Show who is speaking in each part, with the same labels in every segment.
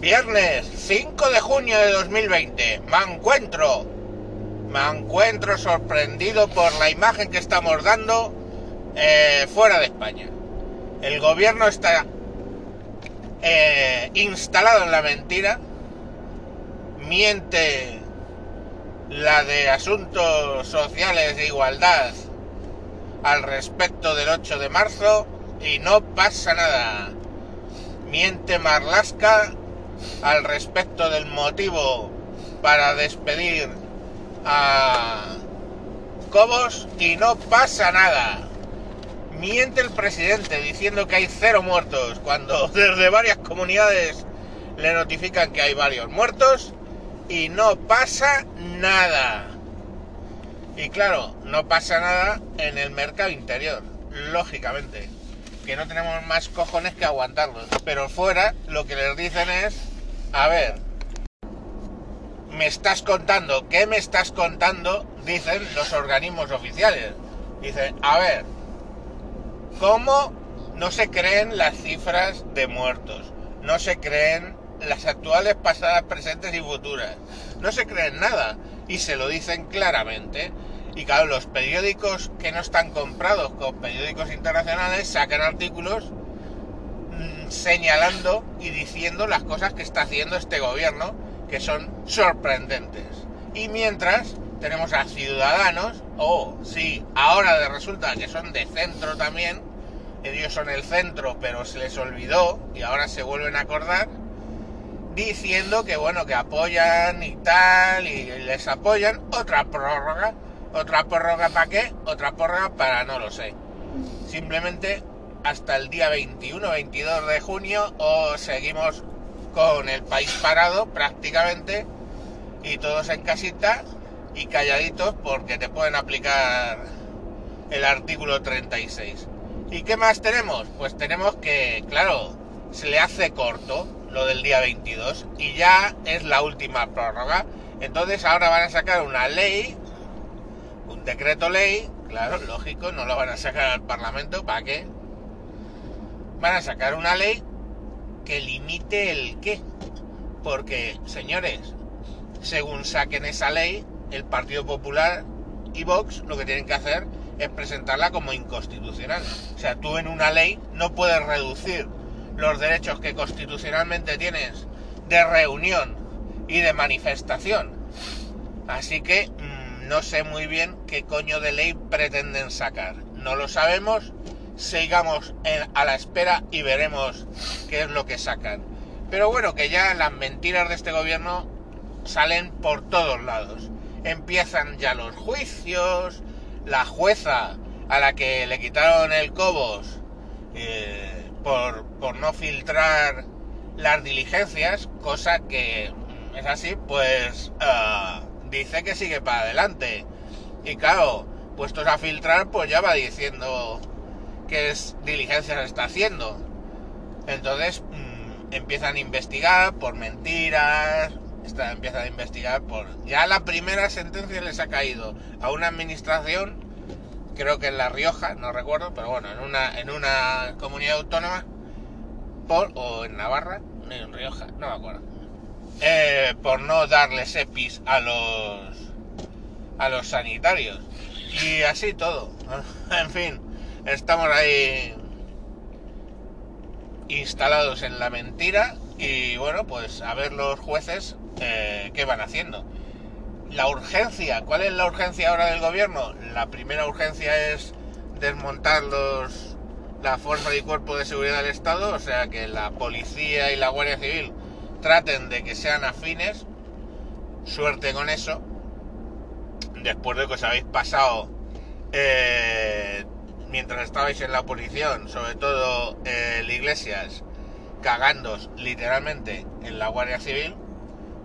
Speaker 1: Viernes 5 de junio de 2020. Me encuentro. Me encuentro sorprendido por la imagen que estamos dando eh, fuera de España. El gobierno está eh, instalado en la mentira. Miente la de asuntos sociales de igualdad al respecto del 8 de marzo y no pasa nada. Miente Marlasca al respecto del motivo para despedir a Cobos y no pasa nada. Miente el presidente diciendo que hay cero muertos cuando desde varias comunidades le notifican que hay varios muertos y no pasa nada. Y claro, no pasa nada en el mercado interior, lógicamente que no tenemos más cojones que aguantarlos. Pero fuera lo que les dicen es, a ver, me estás contando, ¿qué me estás contando? Dicen los organismos oficiales. Dicen, a ver, ¿cómo no se creen las cifras de muertos? No se creen las actuales, pasadas, presentes y futuras. No se creen nada. Y se lo dicen claramente. Y claro, los periódicos que no están comprados con periódicos internacionales sacan artículos señalando y diciendo las cosas que está haciendo este gobierno, que son sorprendentes. Y mientras tenemos a ciudadanos, o oh, sí, ahora resulta que son de centro también, ellos son el centro, pero se les olvidó y ahora se vuelven a acordar, diciendo que bueno, que apoyan y tal, y les apoyan otra prórroga otra prórroga para qué, otra prórroga para no lo sé. Simplemente hasta el día 21, 22 de junio o seguimos con el país parado prácticamente y todos en casita y calladitos porque te pueden aplicar el artículo 36. ¿Y qué más tenemos? Pues tenemos que, claro, se le hace corto lo del día 22 y ya es la última prórroga. Entonces ahora van a sacar una ley un decreto ley, claro, lógico, no lo van a sacar al Parlamento, ¿para qué? Van a sacar una ley que limite el qué. Porque, señores, según saquen esa ley, el Partido Popular y Vox lo que tienen que hacer es presentarla como inconstitucional. O sea, tú en una ley no puedes reducir los derechos que constitucionalmente tienes de reunión y de manifestación. Así que no sé muy bien qué coño de ley pretenden sacar. No lo sabemos, sigamos a la espera y veremos qué es lo que sacan. Pero bueno, que ya las mentiras de este gobierno salen por todos lados. Empiezan ya los juicios, la jueza a la que le quitaron el cobos eh, por, por no filtrar las diligencias, cosa que es así, pues... Uh, dice que sigue para adelante. Y claro, puestos a filtrar, pues ya va diciendo qué es, diligencia se está haciendo. Entonces mmm, empiezan a investigar por mentiras, está, empiezan a investigar por... Ya la primera sentencia les ha caído a una administración, creo que en La Rioja, no recuerdo, pero bueno, en una, en una comunidad autónoma, por, o en Navarra, en Rioja, no me acuerdo. Eh, por no darles EPIs a los a los sanitarios. Y así todo en fin estamos ahí instalados en la mentira y bueno pues a ver los jueces eh, qué van haciendo. La urgencia cuál es la urgencia ahora del gobierno la primera urgencia es desmontar los la fuerza y cuerpo de seguridad del estado o sea que la policía y la guardia civil traten de que sean afines, suerte con eso, después de que os habéis pasado eh, mientras estabais en la oposición, sobre todo el Iglesias, cagándos literalmente en la Guardia Civil,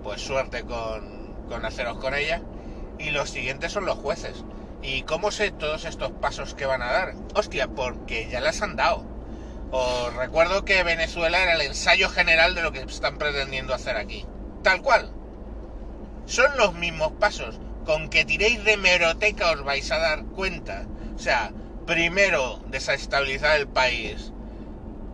Speaker 1: pues suerte con, con haceros con ella. Y los siguientes son los jueces. ¿Y cómo sé todos estos pasos que van a dar? Hostia, porque ya las han dado. Os recuerdo que Venezuela era el ensayo general de lo que están pretendiendo hacer aquí. Tal cual. Son los mismos pasos. Con que tiréis de meroteca os vais a dar cuenta. O sea, primero, desestabilizar el país.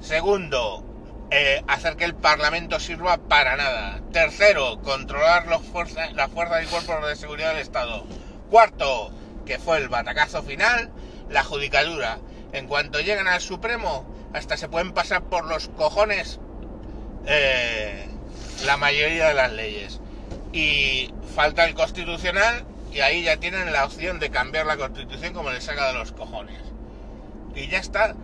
Speaker 1: Segundo, eh, hacer que el Parlamento sirva para nada. Tercero, controlar las fuerzas y cuerpos de seguridad del Estado. Cuarto, que fue el batacazo final, la judicatura. En cuanto llegan al Supremo, hasta se pueden pasar por los cojones eh, la mayoría de las leyes. Y falta el constitucional y ahí ya tienen la opción de cambiar la constitución como les saca de los cojones. Y ya está.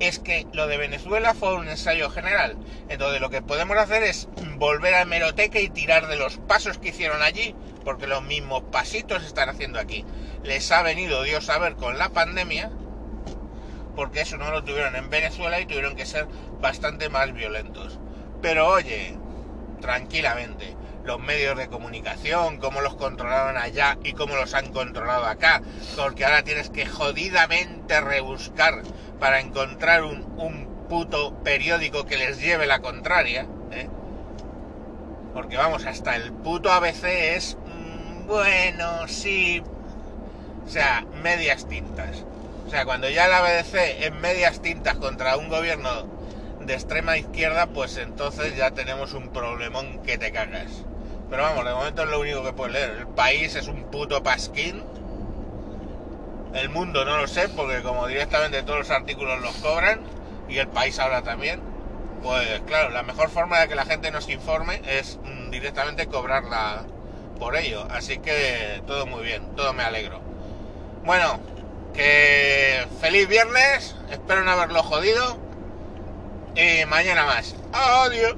Speaker 1: Es que lo de Venezuela fue un ensayo general. Entonces lo que podemos hacer es volver a hemeroteca y tirar de los pasos que hicieron allí, porque los mismos pasitos están haciendo aquí. Les ha venido Dios a ver con la pandemia, porque eso no lo tuvieron en Venezuela y tuvieron que ser bastante más violentos. Pero oye, tranquilamente, los medios de comunicación, cómo los controlaron allá y cómo los han controlado acá, porque ahora tienes que jodidamente rebuscar para encontrar un, puto periódico que les lleve la contraria, ¿eh? porque vamos, hasta el puto ABC es, mm, bueno, sí, o sea, medias tintas. O sea, cuando ya la BBC es medias tintas contra un gobierno de extrema izquierda, pues entonces ya tenemos un problemón que te cagas. Pero vamos, de momento es lo único que puedes leer. El país es un puto pasquín. El mundo no lo sé, porque como directamente todos los artículos los cobran, y el país ahora también, pues claro, la mejor forma de que la gente nos informe es mm, directamente cobrarla por ello. Así que todo muy bien, todo me alegro. Bueno, que feliz viernes, espero no haberlo jodido. Y mañana más. Adiós.